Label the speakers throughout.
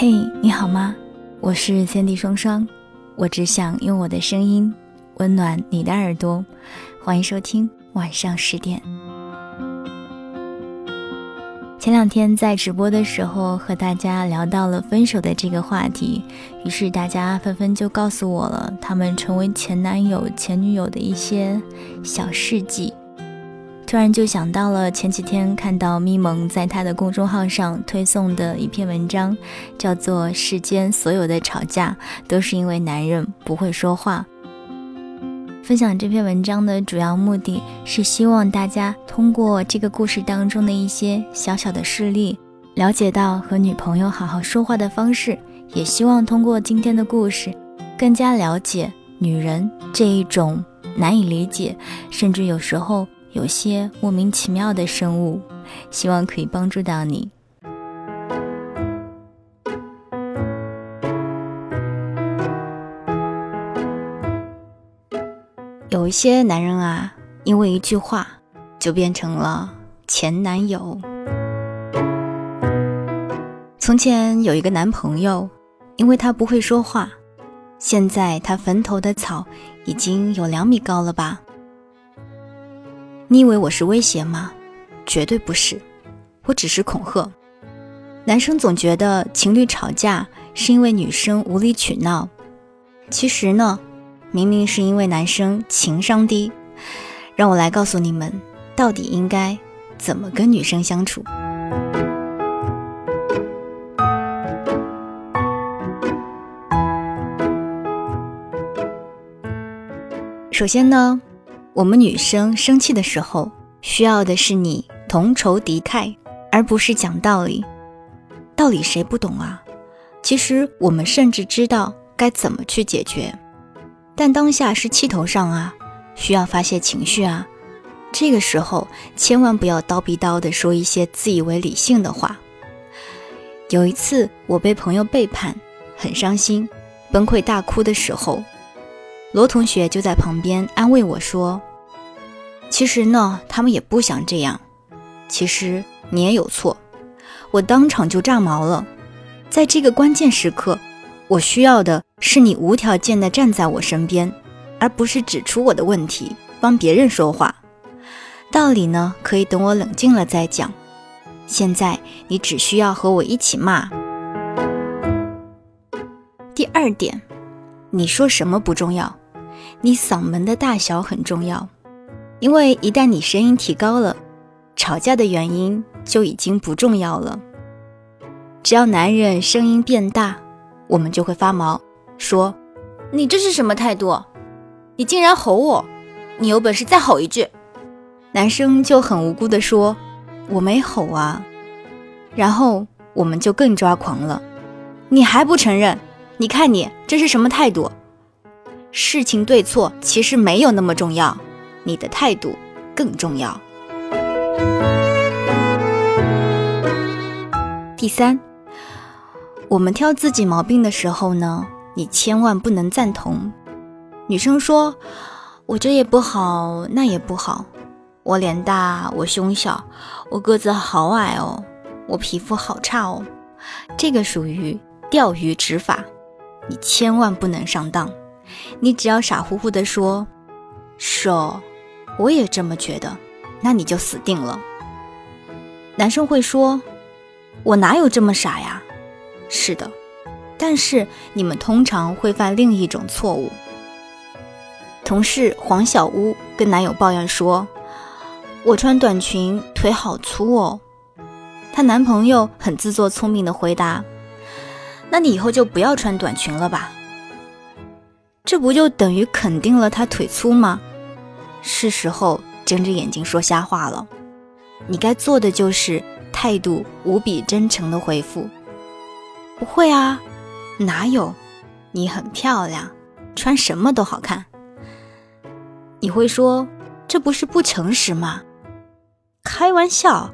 Speaker 1: 嘿，你好吗？我是三 D 双双，我只想用我的声音温暖你的耳朵。欢迎收听晚上十点。前两天在直播的时候和大家聊到了分手的这个话题，于是大家纷纷就告诉我了他们成为前男友、前女友的一些小事迹。突然就想到了前几天看到咪蒙在他的公众号上推送的一篇文章，叫做《世间所有的吵架都是因为男人不会说话》。分享这篇文章的主要目的是希望大家通过这个故事当中的一些小小的事例，了解到和女朋友好好说话的方式，也希望通过今天的故事，更加了解女人这一种难以理解，甚至有时候。有些莫名其妙的生物，希望可以帮助到你。有一些男人啊，因为一句话就变成了前男友。从前有一个男朋友，因为他不会说话，现在他坟头的草已经有两米高了吧。你以为我是威胁吗？绝对不是，我只是恐吓。男生总觉得情侣吵架是因为女生无理取闹，其实呢，明明是因为男生情商低。让我来告诉你们，到底应该怎么跟女生相处。首先呢。我们女生生气的时候，需要的是你同仇敌忾，而不是讲道理。道理谁不懂啊？其实我们甚至知道该怎么去解决，但当下是气头上啊，需要发泄情绪啊。这个时候千万不要叨逼叨的说一些自以为理性的话。有一次我被朋友背叛，很伤心，崩溃大哭的时候，罗同学就在旁边安慰我说。其实呢，他们也不想这样。其实你也有错，我当场就炸毛了。在这个关键时刻，我需要的是你无条件的站在我身边，而不是指出我的问题，帮别人说话。道理呢，可以等我冷静了再讲。现在你只需要和我一起骂。第二点，你说什么不重要，你嗓门的大小很重要。因为一旦你声音提高了，吵架的原因就已经不重要了。只要男人声音变大，我们就会发毛，说：“你这是什么态度？你竟然吼我！你有本事再吼一句。”男生就很无辜地说：“我没吼啊。”然后我们就更抓狂了：“你还不承认？你看你这是什么态度？事情对错其实没有那么重要。”你的态度更重要。第三，我们挑自己毛病的时候呢，你千万不能赞同。女生说：“我这也不好，那也不好，我脸大，我胸小，我个子好矮哦，我皮肤好差哦。”这个属于钓鱼执法，你千万不能上当。你只要傻乎乎的说：“说。”我也这么觉得，那你就死定了。男生会说：“我哪有这么傻呀？”是的，但是你们通常会犯另一种错误。同事黄小屋跟男友抱怨说：“我穿短裙腿好粗哦。”她男朋友很自作聪明的回答：“那你以后就不要穿短裙了吧？”这不就等于肯定了她腿粗吗？是时候睁着眼睛说瞎话了。你该做的就是态度无比真诚的回复。不会啊，哪有？你很漂亮，穿什么都好看。你会说这不是不诚实吗？开玩笑，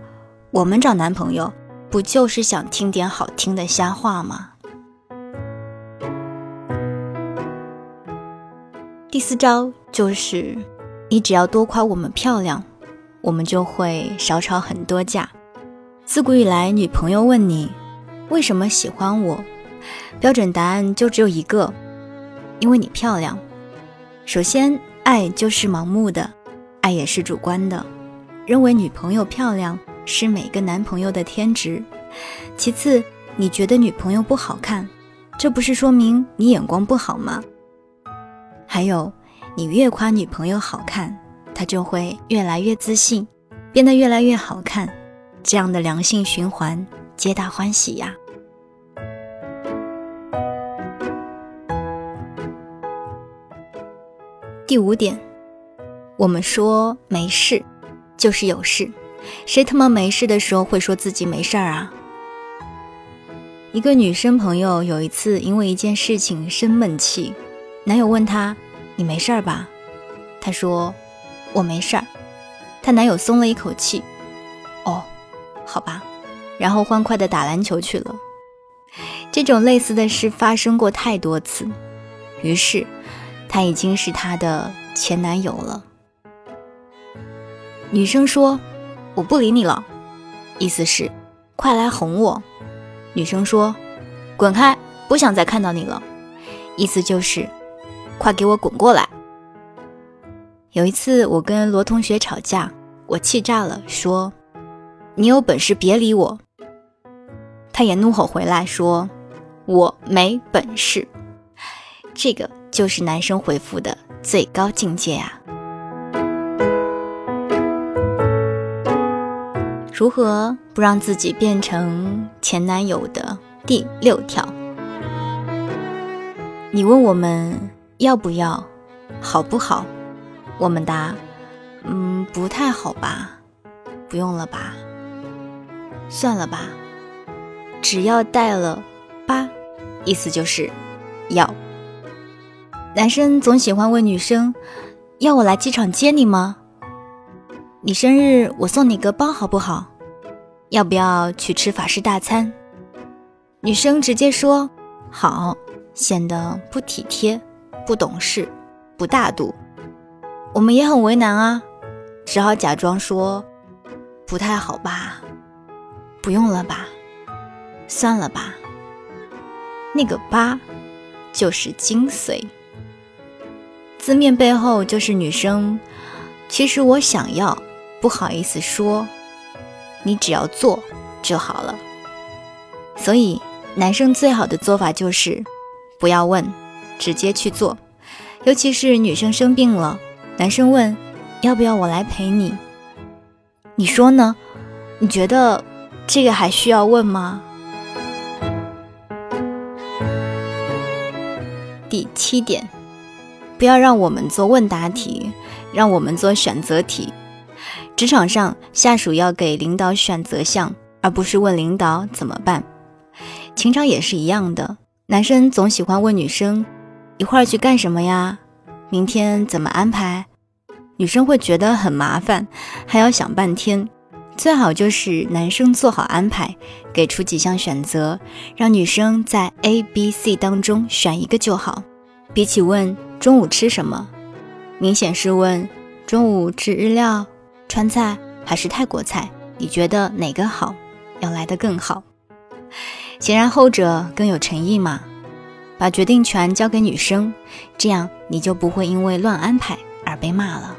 Speaker 1: 我们找男朋友不就是想听点好听的瞎话吗？第四招就是。你只要多夸我们漂亮，我们就会少吵很多架。自古以来，女朋友问你为什么喜欢我，标准答案就只有一个，因为你漂亮。首先，爱就是盲目的，爱也是主观的，认为女朋友漂亮是每个男朋友的天职。其次，你觉得女朋友不好看，这不是说明你眼光不好吗？还有，你越夸女朋友好看，她就会越来越自信，变得越来越好看，这样的良性循环，皆大欢喜呀。第五点，我们说没事，就是有事，谁他妈没事的时候会说自己没事儿啊？一个女生朋友有一次因为一件事情生闷气，男友问她：“你没事儿吧？”她说：“我没事儿。”她男友松了一口气：“哦，好吧。”然后欢快的打篮球去了。这种类似的事发生过太多次，于是他已经是她的前男友了。女生说：“我不理你了。”意思是快来哄我。女生说：“滚开，不想再看到你了。”意思就是，快给我滚过来。有一次我跟罗同学吵架，我气炸了，说：“你有本事别理我。”他也怒吼回来，说：“我没本事。”这个就是男生回复的最高境界啊！如何不让自己变成前男友的第六条？你问我们要不要，好不好？我们答：嗯，不太好吧，不用了吧，算了吧。只要带了八，意思就是要。男生总喜欢问女生：要我来机场接你吗？你生日，我送你个包好不好？要不要去吃法式大餐？女生直接说好，显得不体贴、不懂事、不大度。我们也很为难啊，只好假装说不太好吧，不用了吧，算了吧。那个八就是精髓，字面背后就是女生，其实我想要。不好意思说，你只要做就好了。所以，男生最好的做法就是不要问，直接去做。尤其是女生生病了，男生问要不要我来陪你，你说呢？你觉得这个还需要问吗？第七点，不要让我们做问答题，让我们做选择题。职场上，下属要给领导选择项，而不是问领导怎么办。情场也是一样的，男生总喜欢问女生一会儿去干什么呀？明天怎么安排？女生会觉得很麻烦，还要想半天。最好就是男生做好安排，给出几项选择，让女生在 A、B、C 当中选一个就好。比起问中午吃什么，明显是问中午吃日料。川菜还是泰国菜？你觉得哪个好？要来得更好？显然后者更有诚意嘛。把决定权交给女生，这样你就不会因为乱安排而被骂了。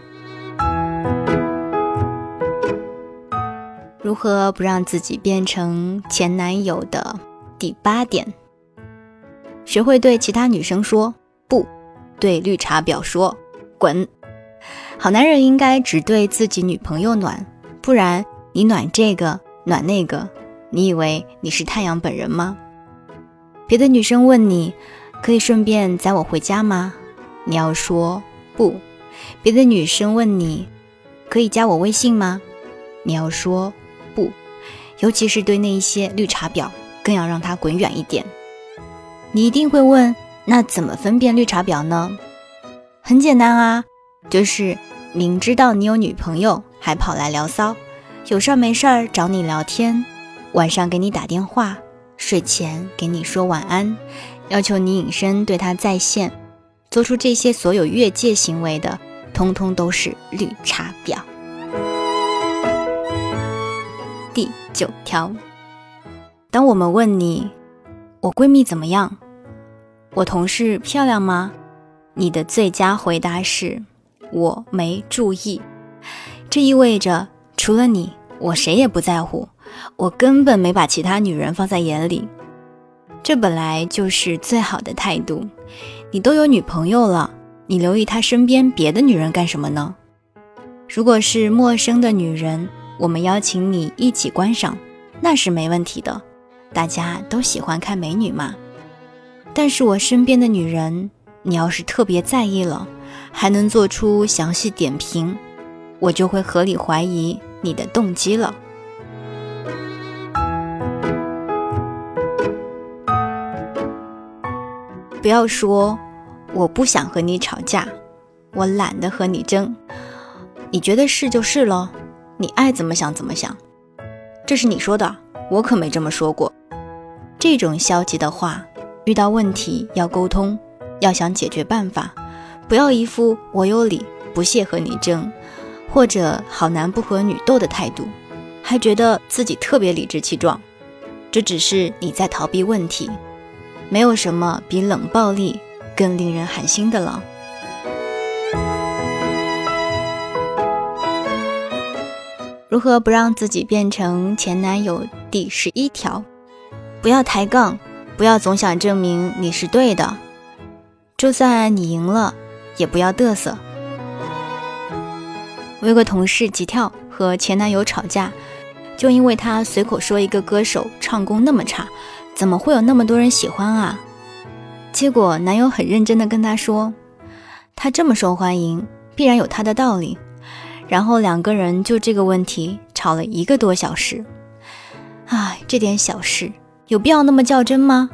Speaker 1: 如何不让自己变成前男友的第八点？学会对其他女生说不，对绿茶婊说滚。好男人应该只对自己女朋友暖，不然你暖这个暖那个，你以为你是太阳本人吗？别的女生问你，可以顺便载我回家吗？你要说不。别的女生问你，可以加我微信吗？你要说不。尤其是对那一些绿茶婊，更要让他滚远一点。你一定会问，那怎么分辨绿茶婊呢？很简单啊。就是明知道你有女朋友，还跑来聊骚，有事儿没事儿找你聊天，晚上给你打电话，睡前给你说晚安，要求你隐身对他在线，做出这些所有越界行为的，通通都是绿茶婊。第九条，当我们问你我闺蜜怎么样？我同事漂亮吗？你的最佳回答是我没注意。这意味着除了你，我谁也不在乎。我根本没把其他女人放在眼里。这本来就是最好的态度。你都有女朋友了，你留意他身边别的女人干什么呢？如果是陌生的女人，我们邀请你一起观赏，那是没问题的。大家都喜欢看美女嘛。但是我身边的女人，你要是特别在意了，还能做出详细点评，我就会合理怀疑你的动机了。不要说我不想和你吵架，我懒得和你争。你觉得是就是喽，你爱怎么想怎么想。这是你说的，我可没这么说过。这种消极的话，遇到问题要沟通，要想解决办法，不要一副我有理，不屑和你争，或者好男不和女斗的态度，还觉得自己特别理直气壮。这只是你在逃避问题。没有什么比冷暴力更令人寒心的了。如何不让自己变成前男友？第十一条，不要抬杠，不要总想证明你是对的，就算你赢了，也不要嘚瑟。我有个同事吉跳和前男友吵架，就因为他随口说一个歌手唱功那么差。怎么会有那么多人喜欢啊？结果男友很认真的跟她说，他这么受欢迎，必然有他的道理。然后两个人就这个问题吵了一个多小时。唉，这点小事有必要那么较真吗？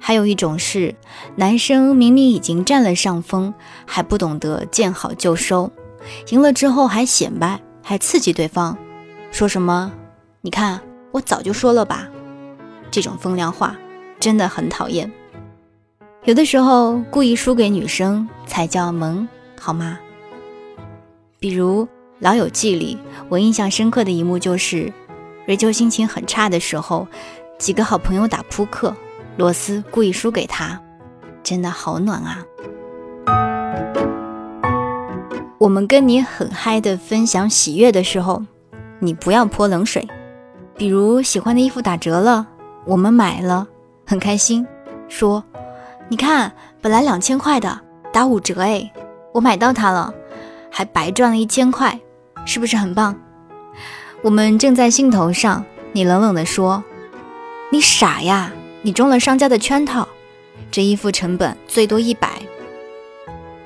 Speaker 1: 还有一种是，男生明明已经占了上风，还不懂得见好就收，赢了之后还显摆，还刺激对方，说什么？你看，我早就说了吧。这种风凉话真的很讨厌。有的时候故意输给女生才叫萌，好吗？比如《老友记》里，我印象深刻的一幕就是，瑞秋心情很差的时候，几个好朋友打扑克，罗斯故意输给他，真的好暖啊。我们跟你很嗨的分享喜悦的时候，你不要泼冷水。比如喜欢的衣服打折了。我们买了，很开心，说：“你看，本来两千块的，打五折哎，我买到它了，还白赚了一千块，是不是很棒？”我们正在兴头上，你冷冷地说：“你傻呀，你中了商家的圈套，这衣服成本最多一百。”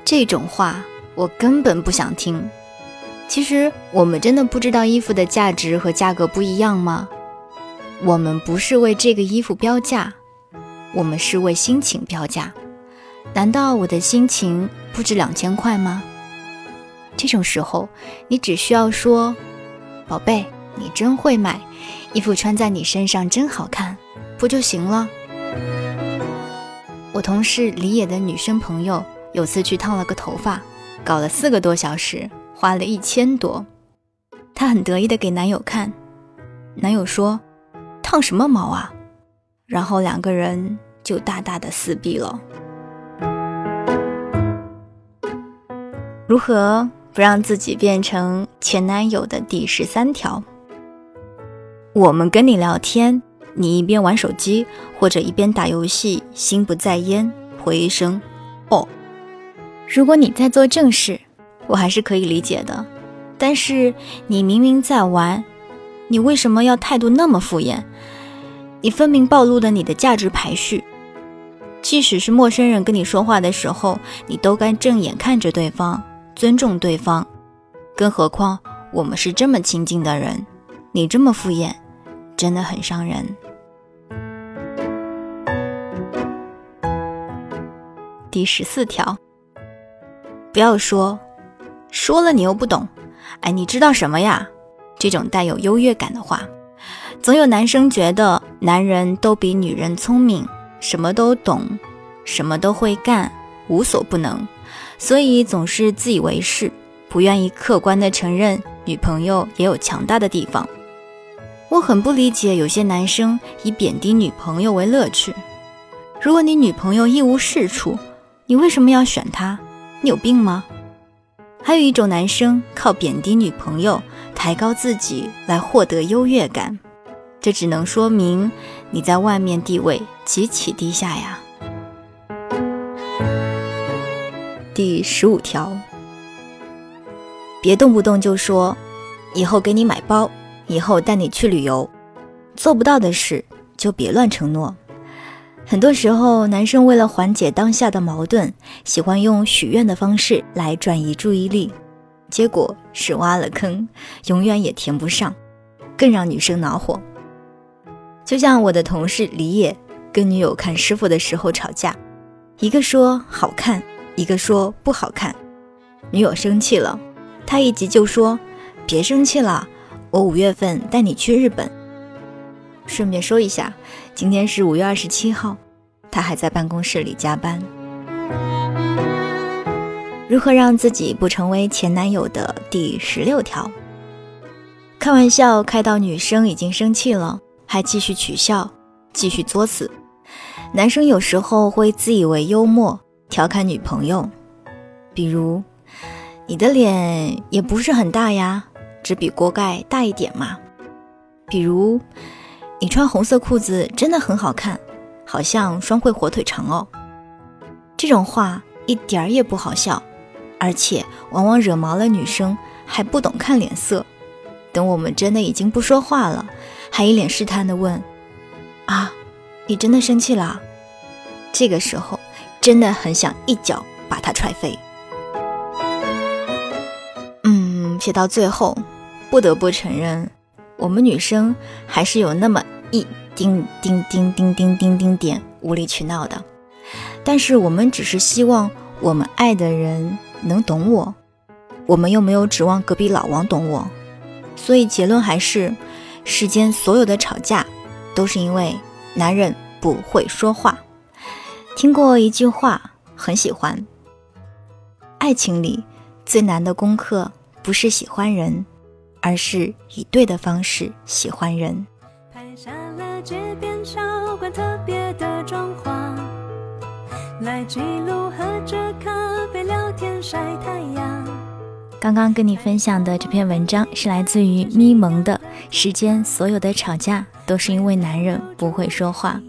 Speaker 1: 这种话我根本不想听。其实我们真的不知道衣服的价值和价格不一样吗？我们不是为这个衣服标价，我们是为心情标价。难道我的心情不值两千块吗？这种时候，你只需要说：“宝贝，你真会买，衣服穿在你身上真好看，不就行了？”我同事李野的女生朋友有次去烫了个头发，搞了四个多小时，花了一千多。她很得意的给男友看，男友说。烫什么毛啊？然后两个人就大大的撕逼了。如何不让自己变成前男友的第十三条？我们跟你聊天，你一边玩手机或者一边打游戏，心不在焉，回一声“哦”。如果你在做正事，我还是可以理解的。但是你明明在玩。你为什么要态度那么敷衍？你分明暴露了你的价值排序。即使是陌生人跟你说话的时候，你都该正眼看着对方，尊重对方。更何况我们是这么亲近的人，你这么敷衍，真的很伤人。第十四条，不要说，说了你又不懂。哎，你知道什么呀？这种带有优越感的话，总有男生觉得男人都比女人聪明，什么都懂，什么都会干，无所不能，所以总是自以为是，不愿意客观的承认女朋友也有强大的地方。我很不理解有些男生以贬低女朋友为乐趣。如果你女朋友一无是处，你为什么要选她？你有病吗？还有一种男生靠贬低女朋友、抬高自己来获得优越感，这只能说明你在外面地位极其低下呀。第十五条，别动不动就说以后给你买包。以后带你去旅游，做不到的事就别乱承诺。很多时候，男生为了缓解当下的矛盾，喜欢用许愿的方式来转移注意力，结果是挖了坑，永远也填不上，更让女生恼火。就像我的同事李野跟女友看师傅的时候吵架，一个说好看，一个说不好看，女友生气了，他一急就说：“别生气了。”我五月份带你去日本。顺便说一下，今天是五月二十七号，他还在办公室里加班。如何让自己不成为前男友的第十六条？开玩笑开到女生已经生气了，还继续取笑，继续作死。男生有时候会自以为幽默，调侃女朋友，比如：“你的脸也不是很大呀。”只比锅盖大一点嘛。比如，你穿红色裤子真的很好看，好像双汇火腿肠哦。这种话一点儿也不好笑，而且往往惹毛了女生，还不懂看脸色。等我们真的已经不说话了，还一脸试探的问：“啊，你真的生气了？”这个时候真的很想一脚把他踹飞。嗯，写到最后。不得不承认，我们女生还是有那么一丁丁丁丁丁丁丁点无理取闹的。但是我们只是希望我们爱的人能懂我，我们又没有指望隔壁老王懂我。所以结论还是，世间所有的吵架都是因为男人不会说话。听过一句话，很喜欢：爱情里最难的功课不是喜欢人。而是以对的方式喜欢人。拍
Speaker 2: 下了街边小馆特别的装潢，来记录和这晒太阳
Speaker 1: 刚刚跟你分享的这篇文章是来自于咪蒙的。世间所有的吵架都是因为男人不会说话。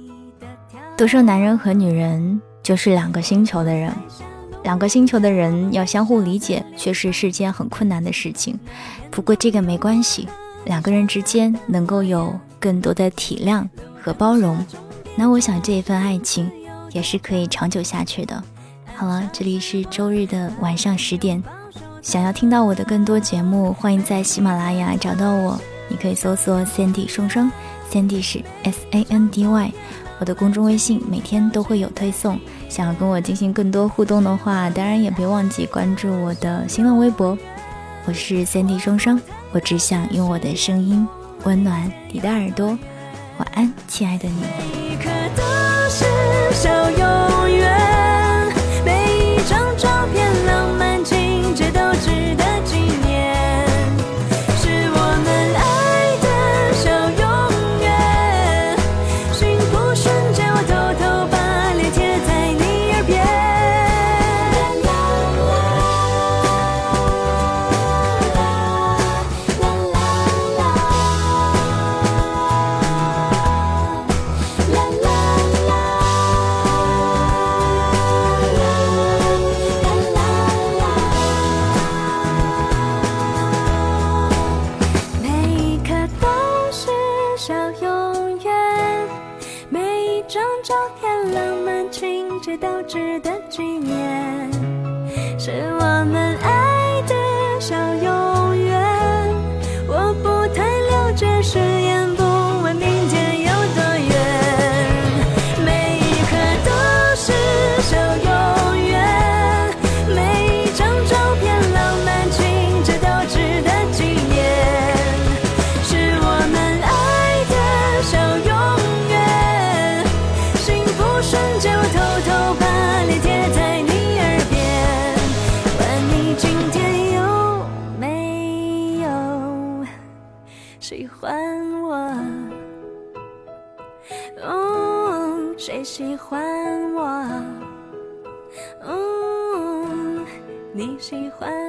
Speaker 1: 都说男人和女人就是两个星球的人。两个星球的人要相互理解，确实是件很困难的事情。不过这个没关系，两个人之间能够有更多的体谅和包容，那我想这一份爱情也是可以长久下去的。好了，这里是周日的晚上十点，想要听到我的更多节目，欢迎在喜马拉雅找到我，你可以搜索 Sandy 双双，Sandy 是 S A N D Y。我的公众微信每天都会有推送，想要跟我进行更多互动的话，当然也别忘记关注我的新浪微博。我是三 D 双双，我只想用我的声音温暖你的耳朵。晚安，亲爱的你。欢我？哦，你喜欢。